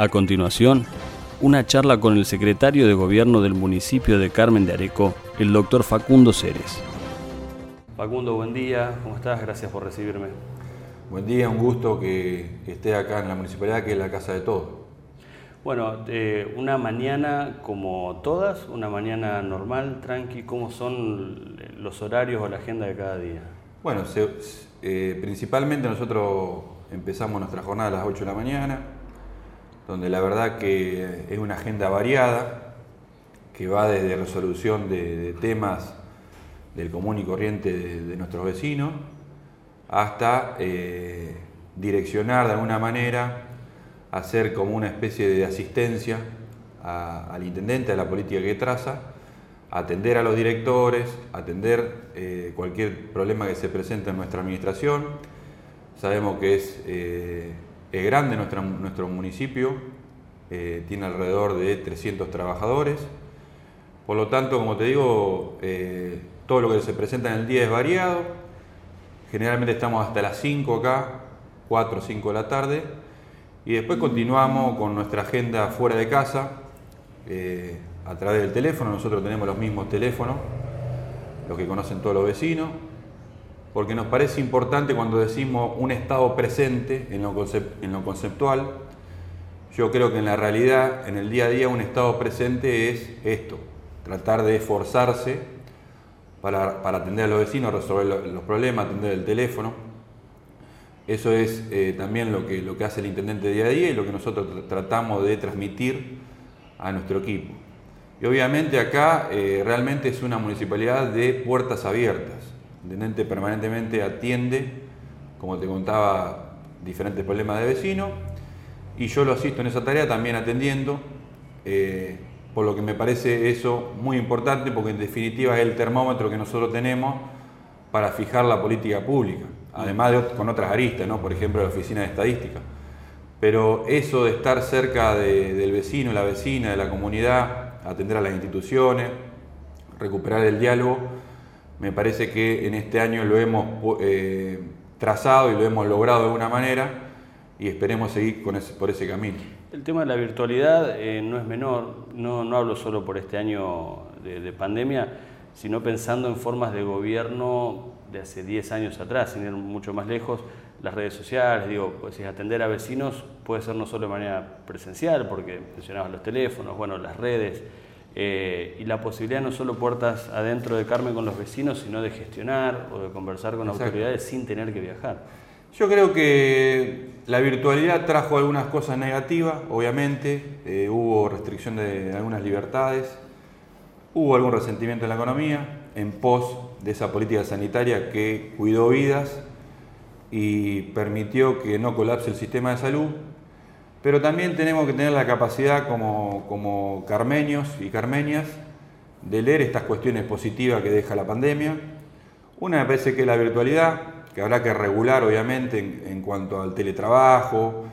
A continuación, una charla con el secretario de Gobierno del municipio de Carmen de Areco, el doctor Facundo Ceres. Facundo, buen día, ¿cómo estás? Gracias por recibirme. Buen día, un gusto que esté acá en la municipalidad, que es la casa de todos. Bueno, eh, una mañana como todas, una mañana normal, tranqui, ¿cómo son los horarios o la agenda de cada día? Bueno, eh, principalmente nosotros empezamos nuestra jornada a las 8 de la mañana, donde la verdad que es una agenda variada, que va desde resolución de, temas del común y corriente de, nuestros vecinos, hasta eh, direccionar de alguna manera, hacer como una especie de asistencia al intendente, a la política que traza, atender a los directores, atender eh, cualquier problema que se presente en nuestra administración. Sabemos que es eh, es grande nuestro, municipio, eh, tiene alrededor de 300 trabajadores. Por lo tanto, como te digo, eh, todo lo que se presenta en el día es variado. Generalmente estamos hasta las 5 acá, 4 o 5 de la tarde. Y después continuamos con nuestra agenda fuera de casa, eh, a través del teléfono. Nosotros tenemos los mismos teléfonos, los que conocen todos los vecinos porque nos parece importante cuando decimos un estado presente en lo, conceptual. Yo creo que en la realidad, en el día a día, un estado presente es esto, tratar de esforzarse para, atender a los vecinos, resolver los problemas, atender el teléfono. Eso es eh, también lo que, lo que hace el intendente día a día y lo que nosotros tratamos de transmitir a nuestro equipo. Y obviamente acá eh, realmente es una municipalidad de puertas abiertas intendente permanentemente atiende, como te contaba, diferentes problemas de vecinos y yo lo asisto en esa tarea también atendiendo, eh, por lo que me parece eso muy importante porque en definitiva es el termómetro que nosotros tenemos para fijar la política pública, además de con otras aristas, ¿no? por ejemplo la oficina de estadística. Pero eso de estar cerca del vecino, la vecina, de la comunidad, atender a las instituciones, recuperar el diálogo, me parece que en este año lo hemos eh, trazado y lo hemos logrado de alguna manera y esperemos seguir con ese, por ese camino. El tema de la virtualidad eh, no es menor, no, no, hablo solo por este año de, pandemia, sino pensando en formas de gobierno de hace 10 años atrás, sin ir mucho más lejos, las redes sociales, digo, pues atender a vecinos puede ser no solo de manera presencial, porque mencionabas los teléfonos, bueno, las redes, eh, y la posibilidad no solo puertas adentro de Carmen con los vecinos, sino de gestionar o de conversar con autoridades sin tener que viajar. Yo creo que la virtualidad trajo algunas cosas negativas, obviamente, eh, hubo restricción de algunas libertades, hubo algún resentimiento en la economía en pos de esa política sanitaria que cuidó vidas y permitió que no colapse el sistema de salud, pero también tenemos que tener la capacidad como, como carmenios y carmenias de leer estas cuestiones positivas que deja la pandemia. Una me parece que es la virtualidad, que habrá que regular obviamente en, cuanto al teletrabajo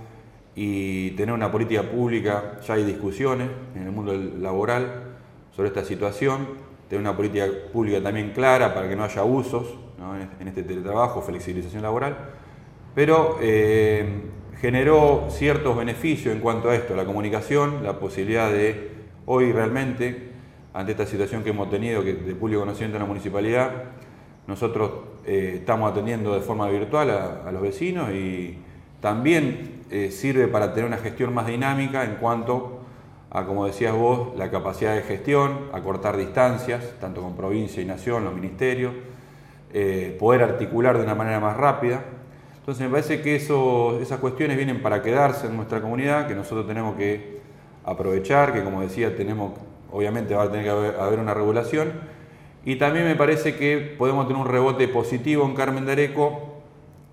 y tener una política pública, ya hay discusiones en el mundo laboral sobre esta situación, tener una política pública también clara para que no haya abusos en este teletrabajo, flexibilización laboral, pero eh, generó ciertos beneficios en cuanto a esto, la comunicación, la posibilidad de hoy realmente, ante esta situación que hemos tenido que de público conocimiento en la municipalidad, nosotros eh, estamos atendiendo de forma virtual a, los vecinos y también eh, sirve para tener una gestión más dinámica en cuanto a, como decías vos, la capacidad de gestión, a cortar distancias, tanto con provincia y nación, los ministerios, eh, poder articular de una manera más rápida. Entonces me parece que esas cuestiones vienen para quedarse en nuestra comunidad, que nosotros tenemos que aprovechar, que como decía, tenemos, obviamente va a tener que haber, una regulación. Y también me parece que podemos tener un rebote positivo en Carmen de Areco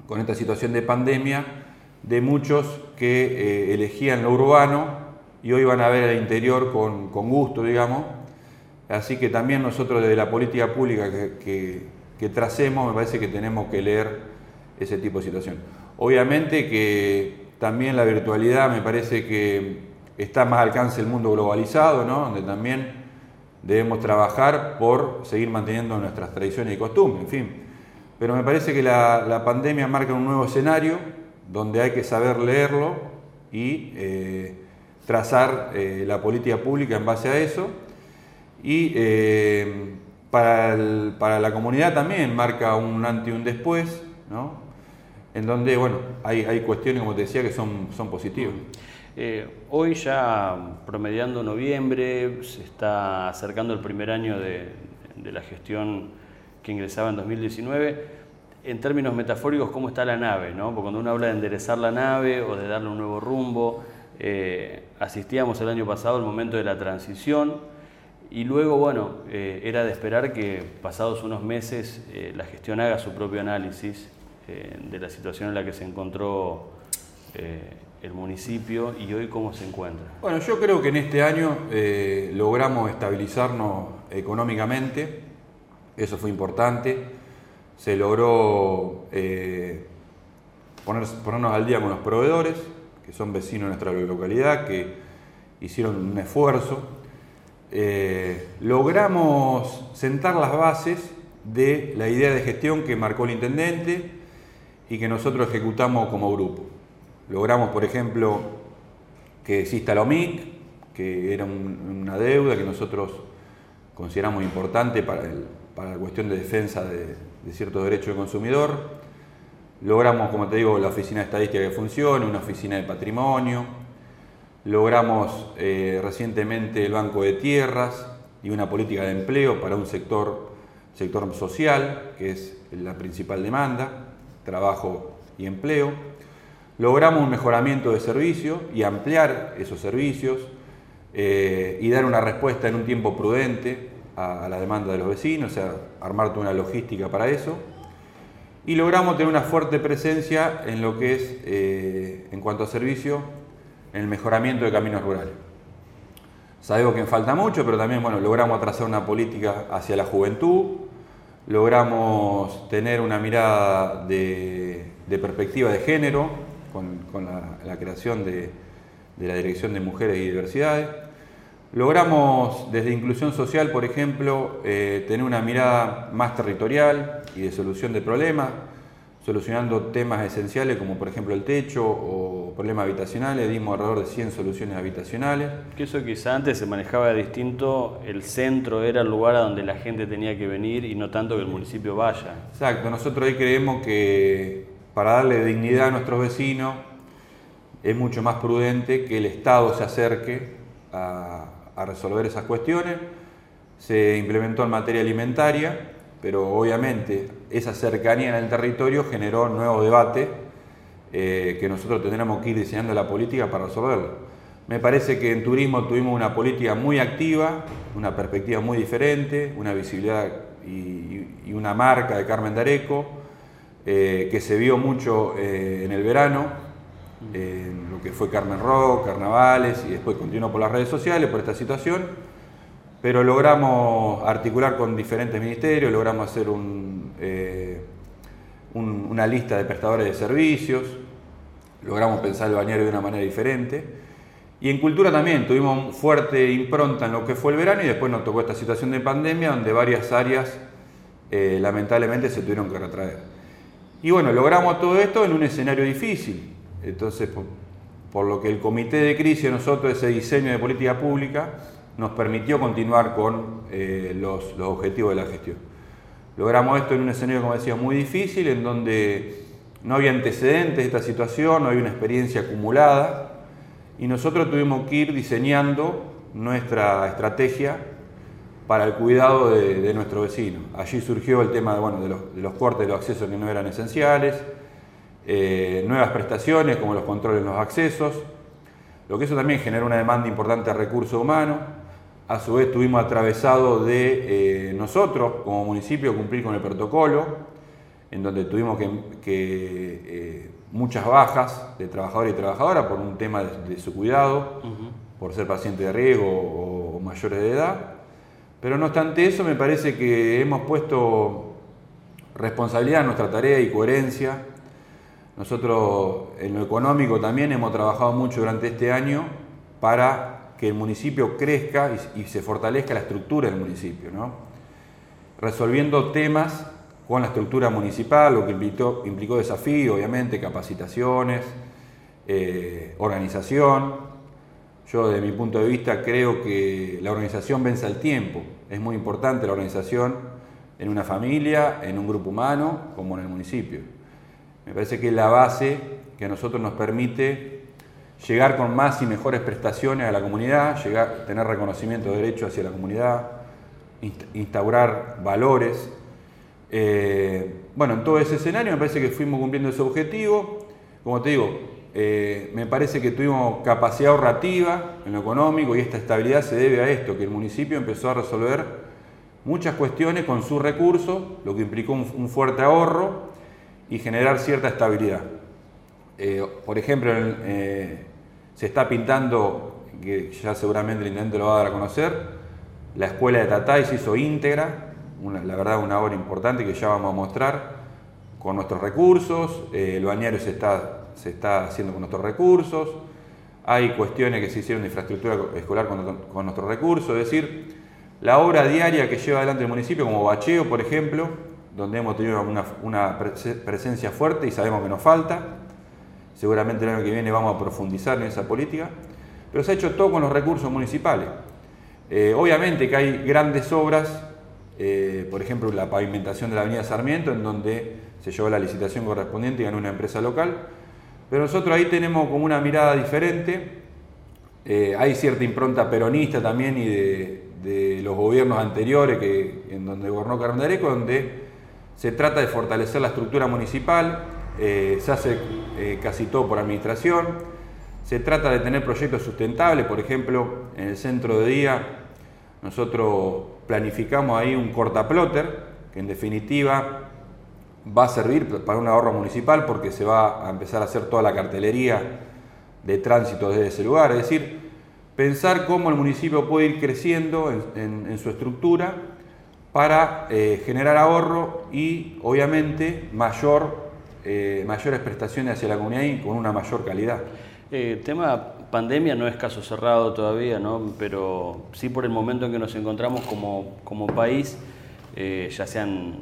con esta situación de pandemia, de muchos que eh, elegían lo urbano y hoy van a ver el interior con, gusto, digamos. Así que también nosotros desde la política pública que, que, tracemos, me parece que tenemos que leer ese tipo de situación. Obviamente que también la virtualidad me parece que está más al alcance del mundo globalizado, ¿no? donde también debemos trabajar por seguir manteniendo nuestras tradiciones y costumbres, en fin. Pero me parece que la, pandemia marca un nuevo escenario donde hay que saber leerlo y eh, trazar eh, la política pública en base a eso. Y eh, para, la comunidad también marca un antes y un después, ¿no? En donde bueno, hay, hay cuestiones, como te decía, que son, son positivas. Eh, hoy ya promediando noviembre, se está acercando el primer año de, la gestión que ingresaba en 2019. En términos metafóricos, ¿cómo está la nave? ¿no? Porque cuando uno habla de enderezar la nave o de darle un nuevo rumbo, eh, asistíamos el año pasado al momento de la transición y luego, bueno, eh, era de esperar que pasados unos meses la gestión haga su propio análisis de la situación en la que se encontró el municipio y hoy cómo se encuentra? Bueno, yo creo que en este año eh, logramos estabilizarnos económicamente, eso fue importante, se logró eh, ponernos al día con los proveedores, que son vecinos de nuestra localidad, que hicieron un esfuerzo, eh, logramos sentar las bases de la idea de gestión que marcó el intendente y que nosotros ejecutamos como grupo. Logramos, por ejemplo, que exista la OMIC, que era una deuda que nosotros consideramos importante para, la cuestión de defensa de, ciertos derechos del consumidor. Logramos, como te digo, la oficina de estadística que funcione, una oficina de patrimonio. Logramos eh, recientemente el Banco de Tierras y una política de empleo para un sector, sector social, que es la principal demanda, trabajo y empleo. Logramos un mejoramiento de servicios y ampliar esos servicios eh, y dar una respuesta en un tiempo prudente a, la demanda de los vecinos, o sea, armar una logística para eso. Y logramos tener una fuerte presencia en lo que es, eh, en cuanto a servicio, en el mejoramiento de caminos rurales. Sabemos que falta mucho, pero también bueno, logramos trazar una política hacia la juventud, logramos tener una mirada de perspectiva de género, con, la, creación de, la Dirección de Mujeres y Diversidades. Logramos desde inclusión social, por ejemplo, eh, tener una mirada más territorial y de solución de problemas, solucionando temas esenciales como por ejemplo el techo o problemas habitacionales, dimos alrededor de 100 soluciones habitacionales. Que eso quizá antes se manejaba distinto, el centro era el lugar a donde la gente tenía que venir y no tanto que el municipio vaya. Exacto, nosotros ahí creemos que para darle dignidad a nuestros vecinos, es mucho más prudente que el Estado se acerque a, resolver esas cuestiones. Se implementó en materia alimentaria, pero obviamente esa cercanía en el territorio generó nuevo debate eh, que nosotros tendremos que ir diseñando la política para resolverlo. Me parece que en turismo tuvimos una política muy activa, una perspectiva muy diferente, una visibilidad y, una marca de Carmen Dareco eh, que se vio mucho eh, en el verano, en lo que fue Carmen Rock, Carnavales, y después continuó por las redes sociales por esta situación, pero logramos articular con diferentes ministerios, logramos hacer una lista de prestadores de servicios, logramos pensar el bañario de una manera diferente. Y en cultura también tuvimos fuerte impronta en lo que fue el verano y después nos tocó esta situación de pandemia donde varias áreas lamentablemente se tuvieron que retraer. Y bueno, logramos todo esto en un escenario difícil. Entonces, por, lo que el comité de crisis de nosotros, ese diseño de política pública, nos permitió continuar con eh, los, objetivos de la gestión. Logramos esto en un escenario, como decía, muy difícil, en donde no había antecedentes de esta situación, no había una experiencia acumulada, y nosotros tuvimos que ir diseñando nuestra estrategia para el cuidado de, nuestro vecino. Allí surgió el tema de, bueno, de, los, cortes de los accesos que no eran esenciales, eh, nuevas prestaciones como los controles en los accesos, lo que eso también generó una demanda importante de recursos humanos. A su vez tuvimos atravesado de eh, nosotros como municipio cumplir con el protocolo en donde tuvimos que, que muchas bajas de trabajadores y trabajadoras por un tema de, su cuidado, por ser paciente de riesgo o, mayores de edad. Pero no obstante eso, me parece que hemos puesto responsabilidad en nuestra tarea y coherencia. Nosotros en lo económico también hemos trabajado mucho durante este año para que el municipio crezca y, se fortalezca la estructura del municipio, resolviendo temas con la estructura municipal, lo que implicó, implicó desafío, obviamente, capacitaciones, eh, organización. Yo, desde mi punto de vista, creo que la organización vence al tiempo. Es muy importante la organización en una familia, en un grupo humano, como en el municipio. Me parece que es la base que a nosotros nos permite llegar con más y mejores prestaciones a la comunidad, llegar, tener reconocimiento de derechos hacia la comunidad, instaurar valores eh, bueno, en todo ese escenario me parece que fuimos cumpliendo ese objetivo. Como te digo, eh, me parece que tuvimos capacidad ahorrativa en lo económico y esta estabilidad se debe a esto, que el municipio empezó a resolver muchas cuestiones con sus recursos, lo que implicó un, fuerte ahorro y generar cierta estabilidad. Eh, por ejemplo, se está pintando, que ya seguramente el intendente lo va a dar a conocer, la escuela de Tatay se hizo íntegra, la verdad una obra importante que ya vamos a mostrar con nuestros recursos, eh, el bañario se está, se está haciendo con nuestros recursos, hay cuestiones que se hicieron de infraestructura escolar con, nuestros recursos, es decir, la obra diaria que lleva adelante el municipio, como bacheo, por ejemplo, donde hemos tenido una, una presencia fuerte y sabemos que nos falta, seguramente el año que viene vamos a profundizar en esa política, pero se ha hecho todo con los recursos municipales. Eh, obviamente que hay grandes obras eh, por ejemplo, la pavimentación de la avenida Sarmiento, en donde se llevó la licitación correspondiente y ganó una empresa local. Pero nosotros ahí tenemos como una mirada diferente. Eh, hay cierta impronta peronista también y de, los gobiernos anteriores que, en donde gobernó Carmen Areco, donde se trata de fortalecer la estructura municipal, eh, se hace casi todo por administración, se trata de tener proyectos sustentables, por ejemplo, en el centro de día nosotros planificamos ahí un cortaplotter, que en definitiva va a servir para un ahorro municipal porque se va a empezar a hacer toda la cartelería de tránsito desde ese lugar. Es decir, pensar cómo el municipio puede ir creciendo en, su estructura para eh, generar ahorro y obviamente mayor, eh, mayores prestaciones hacia la comunidad y con una mayor calidad. Eh, tema pandemia no es caso cerrado todavía, ¿no? pero sí por el momento en que nos encontramos como, como país, eh, ya se han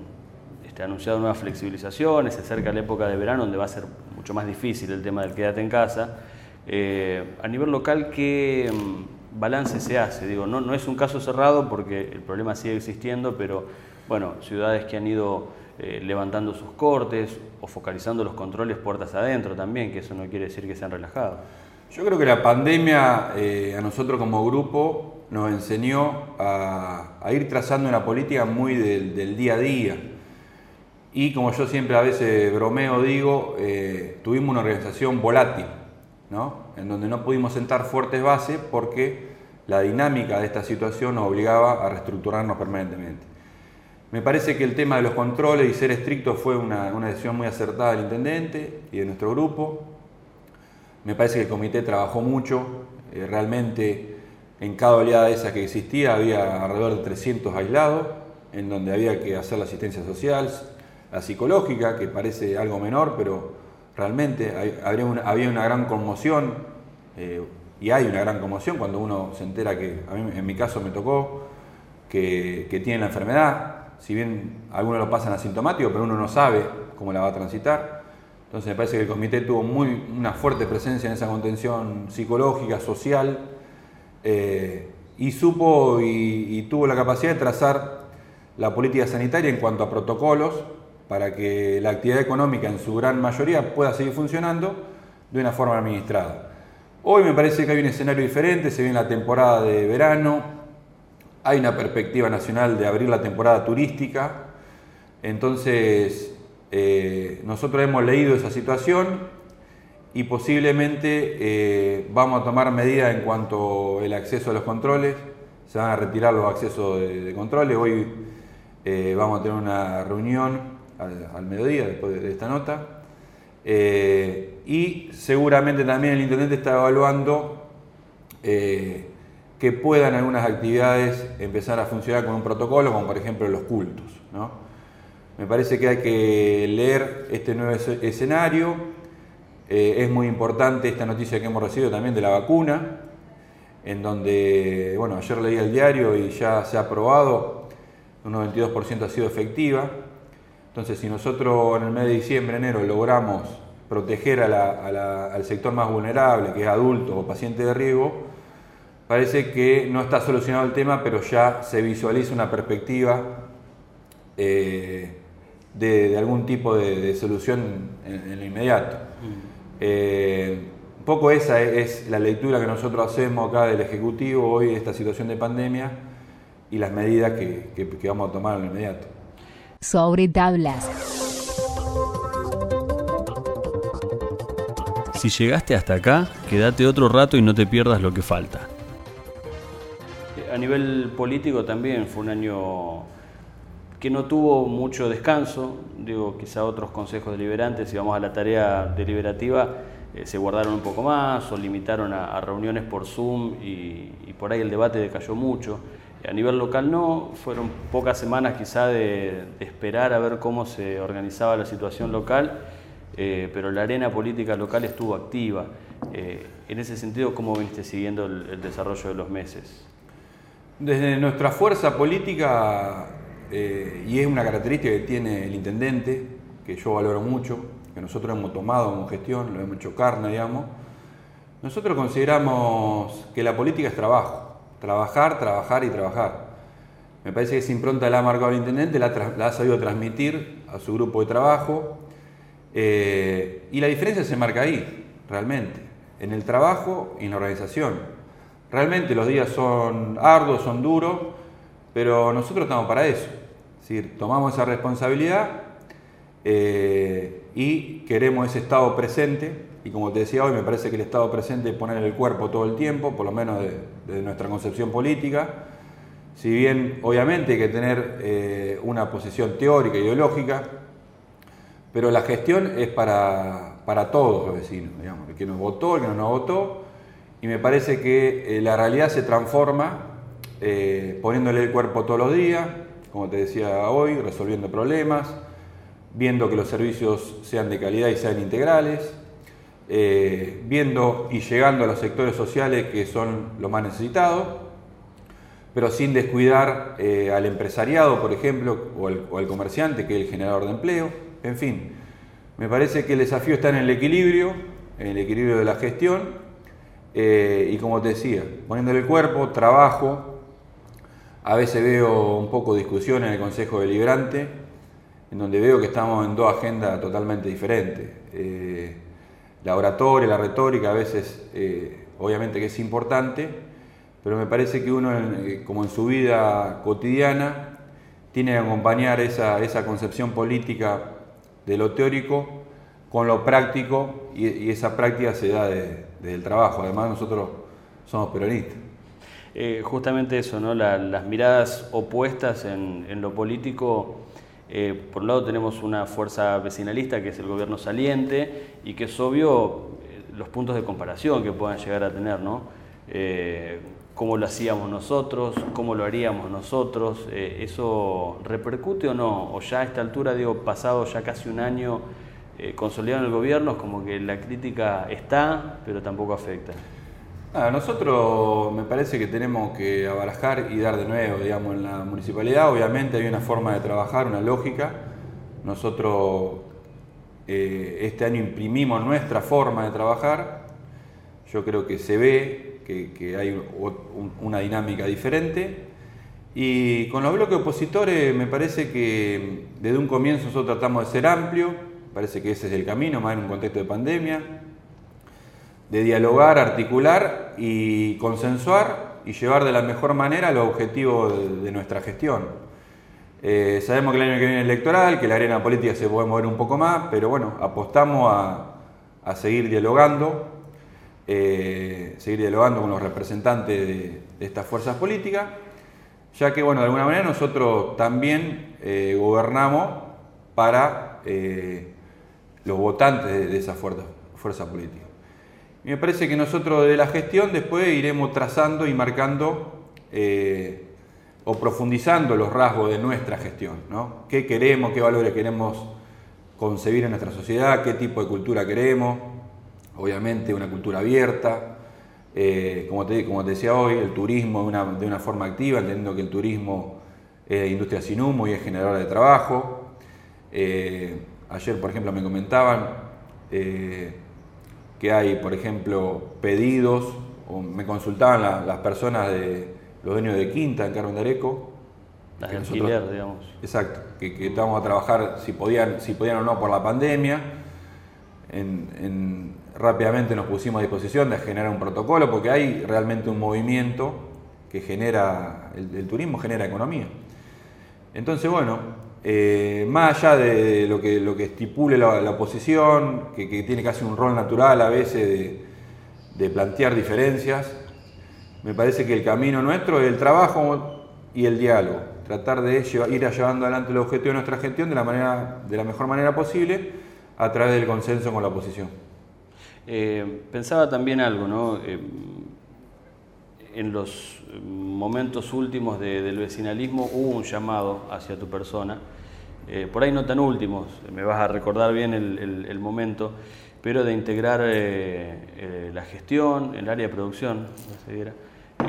este, anunciado nuevas flexibilizaciones, se acerca la época de verano donde va a ser mucho más difícil el tema del quédate en casa. Eh, a nivel local, ¿qué mm, balance se hace? Digo, no, no es un caso cerrado porque el problema sigue existiendo, pero bueno, ciudades que han ido eh, levantando sus cortes o focalizando los controles puertas adentro también, que eso no quiere decir que sean relajados. Yo creo que la pandemia eh, a nosotros como grupo nos enseñó a, ir trazando una política muy del, día a día. Y como yo siempre a veces bromeo digo, eh, tuvimos una organización volátil, ¿no? en donde no pudimos sentar fuertes bases porque la dinámica de esta situación nos obligaba a reestructurarnos permanentemente. Me parece que el tema de los controles y ser estricto fue una, una decisión muy acertada del intendente y de nuestro grupo. Me parece que el comité trabajó mucho, eh, realmente en cada oleada esa que existía había alrededor de 300 aislados, en donde había que hacer la asistencia social, la psicológica, que parece algo menor, pero realmente había una, gran conmoción, eh, y hay una gran conmoción cuando uno se entera que, a mí en mi caso me tocó, que, que tiene la enfermedad, si bien algunos lo pasan asintomático, pero uno no sabe cómo la va a transitar. Entonces me parece que el comité tuvo muy, una fuerte presencia en esa contención psicológica, social, eh, y supo y, tuvo la capacidad de trazar la política sanitaria en cuanto a protocolos para que la actividad económica en su gran mayoría pueda seguir funcionando de una forma administrada. Hoy me parece que hay un escenario diferente, se viene la temporada de verano, hay una perspectiva nacional de abrir la temporada turística, entonces eh, nosotros hemos leído esa situación y posiblemente eh, vamos a tomar medidas en cuanto al acceso a los controles. Se van a retirar los accesos de, controles. Hoy eh, vamos a tener una reunión al, mediodía, después de esta nota. Y seguramente también el intendente está evaluando que puedan algunas actividades empezar a funcionar con un protocolo, como por ejemplo los cultos. Me parece que hay que leer este nuevo escenario. Eh, es muy importante esta noticia que hemos recibido también de la vacuna, en donde, bueno, ayer leí el diario y ya se ha aprobado, un 92% ha sido efectiva. Entonces, si nosotros en el mes de diciembre, enero, logramos proteger al sector más vulnerable, que es adulto o paciente de riesgo, parece que no está solucionado el tema, pero ya se visualiza una perspectiva eh, de, algún tipo de, solución en, lo inmediato. Mm. Eh, un poco esa es la lectura que nosotros hacemos acá del Ejecutivo hoy de esta situación de pandemia y las medidas que, que vamos a tomar en lo inmediato. Sobre tablas. Si llegaste hasta acá, quédate otro rato y no te pierdas lo que falta a nivel político también fue un año que no tuvo mucho descanso, digo, quizá otros consejos deliberantes, si vamos a la tarea deliberativa, eh, se guardaron un poco más o limitaron a, reuniones por Zoom y, por ahí el debate decayó mucho. A nivel local no, fueron pocas semanas quizá de, esperar a ver cómo se organizaba la situación local, eh, pero la arena política local estuvo activa. Eh, en ese sentido, ¿cómo viniste siguiendo el desarrollo de los meses? Desde nuestra fuerza política, eh, y es una característica que tiene el intendente, que yo valoro mucho, que nosotros hemos tomado como gestión, lo hemos hecho carne, digamos, nosotros consideramos que la política es trabajo, trabajar, trabajar y trabajar. Me parece que esa impronta la ha marcado el intendente, la, ha sabido transmitir a su grupo de trabajo, eh, y la diferencia se marca ahí, realmente, en el trabajo y en la organización. Realmente los días son arduos, son duros, pero nosotros estamos para eso. Decir, tomamos esa responsabilidad eh, y queremos ese estado presente. Y como te decía hoy, me parece que el estado presente es poner el cuerpo todo el tiempo, por lo menos de, nuestra concepción política. Si bien, obviamente, hay que tener eh, una posición teórica, ideológica, pero la gestión es para, para todos los vecinos, digamos, el que nos votó, el que no nos votó y me parece que eh, la realidad se transforma poniéndole el cuerpo todos los días, como te decía hoy, resolviendo problemas, viendo que los servicios sean de calidad y sean integrales, eh, viendo y llegando a los sectores sociales que son los más necesitados, pero sin descuidar al empresariado, por ejemplo, o al comerciante, que es el generador de empleo. En fin, me parece que el desafío está en el equilibrio, en el equilibrio de la gestión eh, y como te decía, poniéndole el cuerpo, trabajo, a veces veo un poco discusión en el Consejo Deliberante, en donde veo que estamos en dos agendas totalmente diferentes. Eh, la oratoria, la retórica, a veces, eh, obviamente que es importante, pero me parece que uno, como en su vida cotidiana, tiene que acompañar esa, esa concepción política de lo teórico con lo práctico y, esa práctica se da desde el trabajo. Además nosotros somos peronistas. Eh, justamente eso, ¿no? las miradas opuestas en, lo político. Eh, por un lado tenemos una fuerza vecinalista que es el gobierno saliente y que es obvio eh, los puntos de comparación que puedan llegar a tener, ¿no? cómo lo hacíamos nosotros, cómo lo haríamos nosotros, ¿eso repercute o no? O ya a esta altura, digo, pasado ya casi un año, eh, consolidado en el gobierno, es como que la crítica está, pero tampoco afecta. A nosotros me parece que tenemos que abarajar y dar de nuevo, digamos, en la municipalidad. Obviamente hay una forma de trabajar, una lógica. Nosotros eh, este año imprimimos nuestra forma de trabajar. Yo creo que se ve que, hay una dinámica diferente. Y con los bloques opositores me parece que desde un comienzo nosotros tratamos de ser amplios, Parece que ese es el camino, más en un contexto de pandemia, de dialogar, articular y consensuar y llevar de la mejor manera los objetivos de, nuestra gestión. Eh, sabemos que el año que viene es electoral, que la arena política se puede mover un poco más, pero bueno, apostamos a, seguir dialogando, eh, seguir dialogando con los representantes de, estas fuerzas políticas, ya que bueno, de alguna manera nosotros también eh, gobernamos para los votantes de, esa fuerza, fuerza política. Me parece que nosotros de la gestión después iremos trazando y marcando eh, o profundizando los rasgos de nuestra gestión, ¿no? ¿Qué queremos, qué valores queremos concebir en nuestra sociedad, qué tipo de cultura queremos? Obviamente una cultura abierta, eh, como, te, como te decía hoy, el turismo de una, de una forma activa, entendiendo que el turismo es industria sin humo y es generadora de trabajo. Eh, ayer, por ejemplo, me comentaban que hay, por ejemplo, pedidos, o me consultaban las personas de los dueños de Quinta en Carmen de Areco. Las alquiler, digamos. Exacto, que, que estábamos a trabajar si podían, si podían o no por la pandemia. rápidamente nos pusimos a disposición de generar un protocolo porque hay realmente un movimiento que genera, el turismo genera economía. Entonces, bueno, eh, más allá de lo que, lo que estipule la, oposición, que, tiene casi un rol natural a veces de, plantear diferencias, me parece que el camino nuestro es el trabajo y el diálogo, tratar de ir llevando adelante el objetivo de nuestra gestión de la, manera, de la mejor manera posible a través del consenso con la oposición. Eh, pensaba también algo, ¿no? Eh, en los momentos últimos del vecinalismo hubo un llamado hacia tu persona, eh, por ahí no tan últimos, me vas a recordar bien el, momento, pero de integrar eh, eh, la gestión, el área de producción,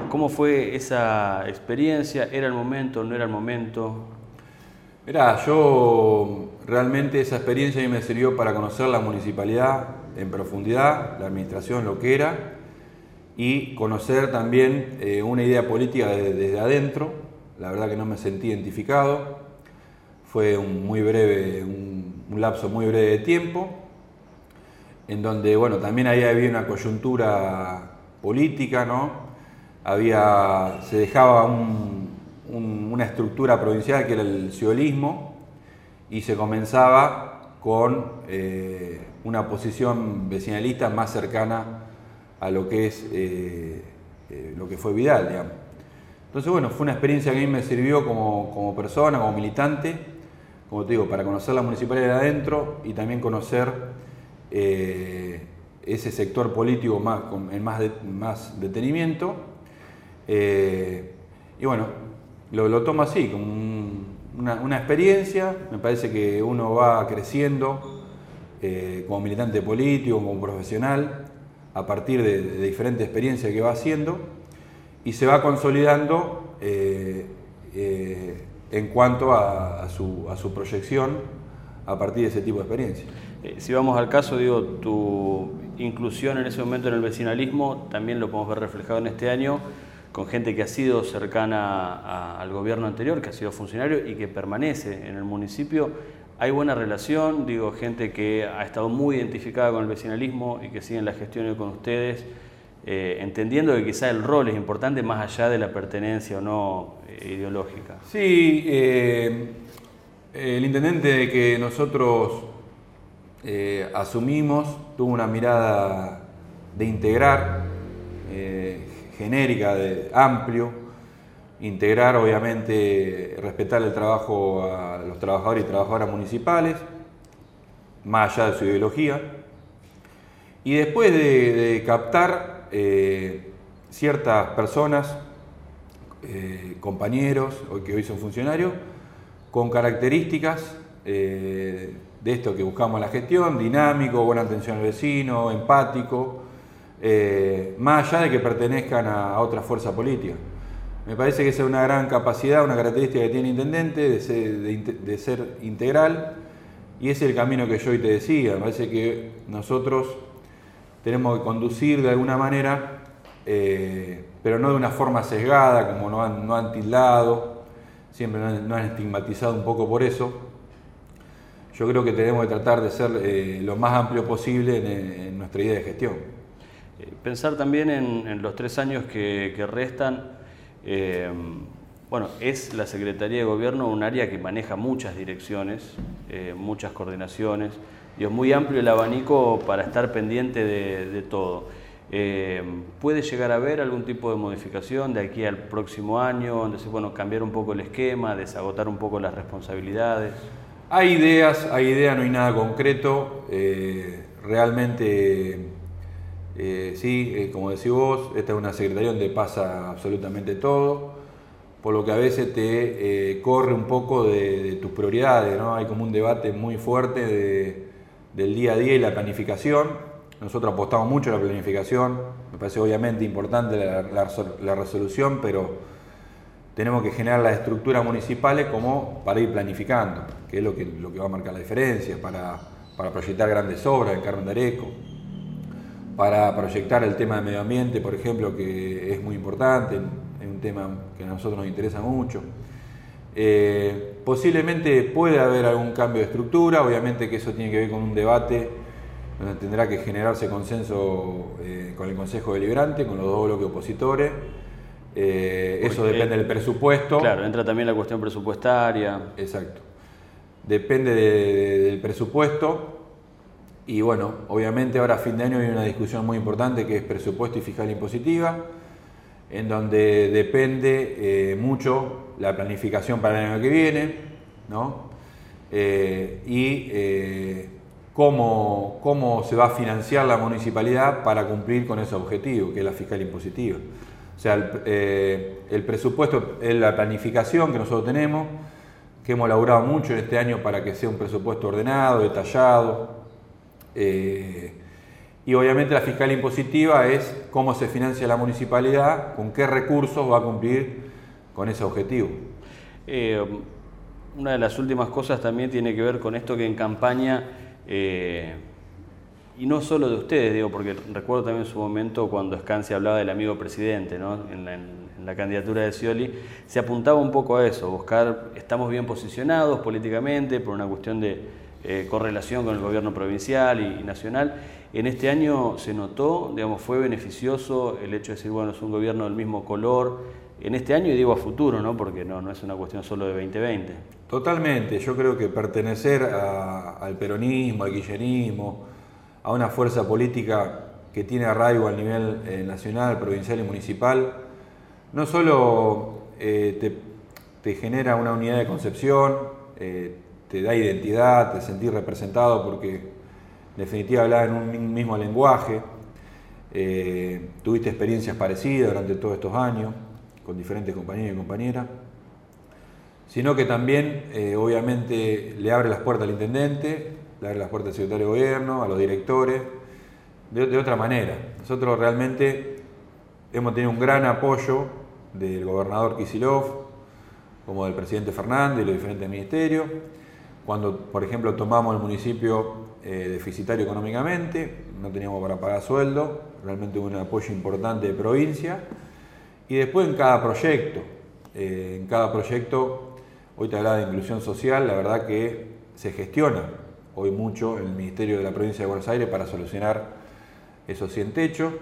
¿Cómo fue esa experiencia? ¿Era el momento? ¿No era el momento? Mira, yo realmente esa experiencia me sirvió para conocer la municipalidad en profundidad, la administración, lo que era, y conocer también eh, una idea política desde, adentro. La verdad que no me sentí identificado. Fue un muy breve, un, lapso muy breve de tiempo, en donde bueno, también ahí había una coyuntura política, ¿no? Había, se dejaba una estructura provincial que era el ciolismo y se comenzaba con eh, una posición vecinalista más cercana a lo que es eh, eh, lo que fue Vidal, digamos. Entonces, bueno, fue una experiencia que a mí me sirvió como, persona, como militante, como te digo, para conocer la municipalidad de adentro y también conocer eh, ese sector político más, con, en más, más detenimiento. y bueno, lo, tomo así, como una, experiencia, me parece que uno va creciendo como militante político, como profesional, a partir de, diferentes experiencias que va haciendo y se va consolidando eh, eh, en cuanto a, su, proyección a partir de ese tipo de experiencias. Eh, si vamos al caso, digo, tu inclusión en ese momento en el vecinalismo también lo podemos ver reflejado en este año con gente que ha sido cercana al gobierno anterior, que ha sido funcionario y que permanece en el municipio hay buena relación, digo, gente que ha estado muy identificada con el vecinalismo y que siguen las gestiones con ustedes, eh, entendiendo que quizá el rol es importante más allá de la pertenencia o no eh, ideológica. Sí, eh, el intendente que nosotros asumimos tuvo una mirada de integrar, genérica, de amplio, integrar, obviamente, respetar el trabajo a los trabajadores y trabajadoras municipales, más allá de su ideología, y después de, captar eh, ciertas personas, eh, compañeros que hoy son funcionarios, con características eh, de esto que buscamos en la gestión, dinámico, buena atención al vecino, empático, más allá de que pertenezcan a otra fuerza política. Me parece que esa es una gran capacidad, una característica que tiene el intendente de ser, integral y ese es el camino que yo hoy te decía. Me parece que nosotros tenemos que conducir de alguna manera, eh, pero no de una forma sesgada, como no han, no tildado, siempre no han, estigmatizado un poco por eso. Yo creo que tenemos que tratar de ser eh, lo más amplio posible en, nuestra idea de gestión. Eh, pensar también en, los tres años que restan eh, bueno, es la Secretaría de Gobierno un área que maneja muchas direcciones, eh, muchas coordinaciones, y es muy amplio el abanico para estar pendiente de, todo. ¿Puede llegar a haber algún tipo de modificación de aquí al próximo año, donde se bueno, cambiar un poco el esquema, desagotar un poco las responsabilidades? Hay ideas, hay ideas, no hay nada concreto. Realmente, eh, sí, eh, como decís vos, esta es una secretaría donde pasa absolutamente todo, por lo que a veces te corre un poco de, tus prioridades, ¿no? Hay como un debate muy fuerte del día a día y la planificación. Nosotros apostamos mucho a la planificación, me parece obviamente importante la resolución, pero tenemos que generar las estructuras municipales como para ir planificando, que es lo que, lo que va a marcar la diferencia, para, proyectar grandes obras en Carmen de Areco, para proyectar el tema de medio ambiente, por ejemplo, que es muy importante, es un tema que a nosotros nos interesa mucho. Eh, posiblemente puede haber algún cambio de estructura, obviamente que eso tiene que ver con un debate donde tendrá que generarse consenso eh, con el Consejo Deliberante, con los dos bloques opositores eh, eso depende del presupuesto. Claro, entra también la cuestión presupuestaria. Exacto. Depende del presupuesto. Y bueno, obviamente ahora a fin de año hay una discusión muy importante que es presupuesto y fiscal impositiva, en donde depende eh, mucho la planificación para el año que viene, ¿no? Eh, y cómo, cómo se va a financiar la municipalidad para cumplir con ese objetivo, que es la fiscal impositiva. O sea, eh, el, presupuesto es la planificación que nosotros tenemos, que hemos elaborado mucho en este año para que sea un presupuesto ordenado, detallado. Eh, y obviamente la fiscal impositiva es cómo se financia la municipalidad, con qué recursos va a cumplir con ese objetivo. Eh, una de las últimas cosas también tiene que ver con esto que en campaña y no solo de ustedes, digo, porque recuerdo también su momento cuando Scansi hablaba del amigo presidente, ¿no? en, la, candidatura de Scioli, se apuntaba un poco a eso, buscar, estamos bien posicionados políticamente por una cuestión de eh, correlación con el gobierno provincial y, nacional. En este año se notó, digamos, fue beneficioso el hecho de decir, bueno, es un gobierno del mismo color, en este año y digo a futuro, ¿no? porque no, no es una cuestión solo de 2020. Totalmente, yo creo que pertenecer al peronismo, al guillerismo, a una fuerza política que tiene arraigo a nivel eh, nacional, provincial y municipal, no solo eh, te, genera una unidad de concepción, te da identidad, te sentís representado porque en definitiva hablas en un mismo lenguaje, tuviste experiencias parecidas durante todos estos años con diferentes compañeros y compañeras, sino que también obviamente le abre las puertas al intendente, darle las puertas al secretario de gobierno, a los directores, de, otra manera. Nosotros realmente hemos tenido un gran apoyo del gobernador Kisilov, como del presidente Fernández y los diferentes ministerios. Cuando, por ejemplo, tomamos el municipio eh, deficitario económicamente, no teníamos para pagar sueldo, realmente hubo un apoyo importante de provincia. Y después en cada proyecto, eh, en cada proyecto, hoy te hablaba de inclusión social, la verdad que se gestiona hoy mucho el Ministerio de la Provincia de Buenos Aires para solucionar esos 100 techos.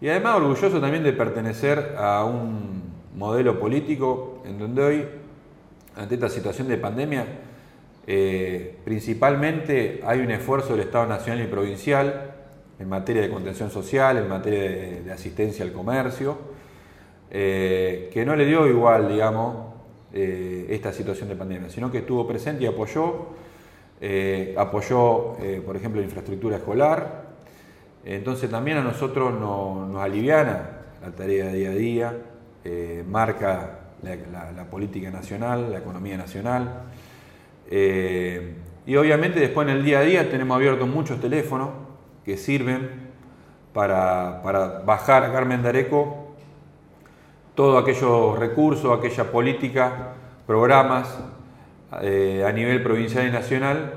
Y además orgulloso también de pertenecer a un modelo político en donde hoy, ante esta situación de pandemia, eh, principalmente hay un esfuerzo del Estado Nacional y Provincial en materia de contención social, en materia de, asistencia al comercio, eh, que no le dio igual, digamos, eh, esta situación de pandemia, sino que estuvo presente y apoyó apoyó, por ejemplo, la infraestructura escolar. Entonces también a nosotros nos aliviana la tarea día a día, marca la, política nacional, la economía nacional. Y obviamente después en el día a día tenemos abiertos muchos teléfonos que sirven para, para bajar a Carmen de Areco todos aquellos recursos, aquella política, programas eh, a nivel provincial y nacional,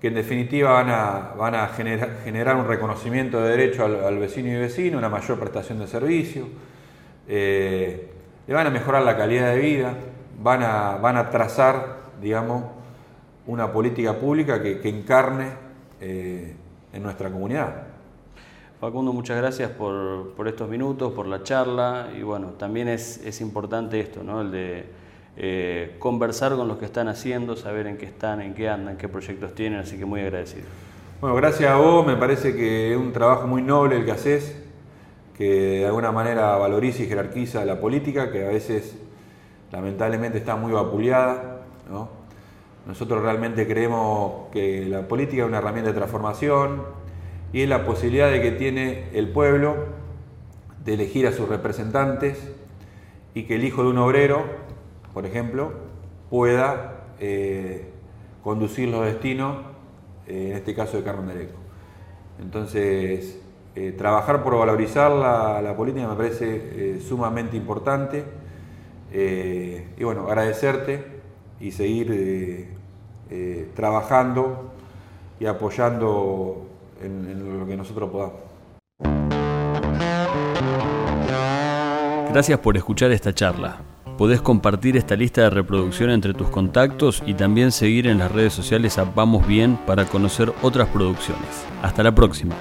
que en definitiva van a, van a generar, un reconocimiento de derecho al, vecino y vecino, una mayor prestación de servicio, eh, le van a mejorar la calidad de vida, van a, van a trazar, digamos, una política pública que, encarne eh, en nuestra comunidad. Facundo, muchas gracias por, por, estos minutos, por la charla y bueno, también es, es importante esto, ¿no? El de eh, conversar con los que están haciendo, saber en qué están, en qué andan, qué proyectos tienen, así que muy agradecido. Bueno, gracias a vos, me parece que es un trabajo muy noble el que haces, que de alguna manera valoriza y jerarquiza la política, que a veces lamentablemente está muy vapuleada. Nosotros realmente creemos que la política es una herramienta de transformación y es la posibilidad de que tiene el pueblo de elegir a sus representantes y que el hijo de un obrero, por ejemplo, pueda eh, conducir los destinos, eh, en este caso de Carmen de Entonces, eh, trabajar por valorizar la, política me parece sumamente importante. y bueno, agradecerte y seguir trabajando y apoyando en lo que nosotros podamos. Gracias por escuchar esta charla. Podés compartir esta lista de reproducción entre tus contactos y también seguir en las redes sociales a Vamos Bien para conocer otras producciones. Hasta la próxima.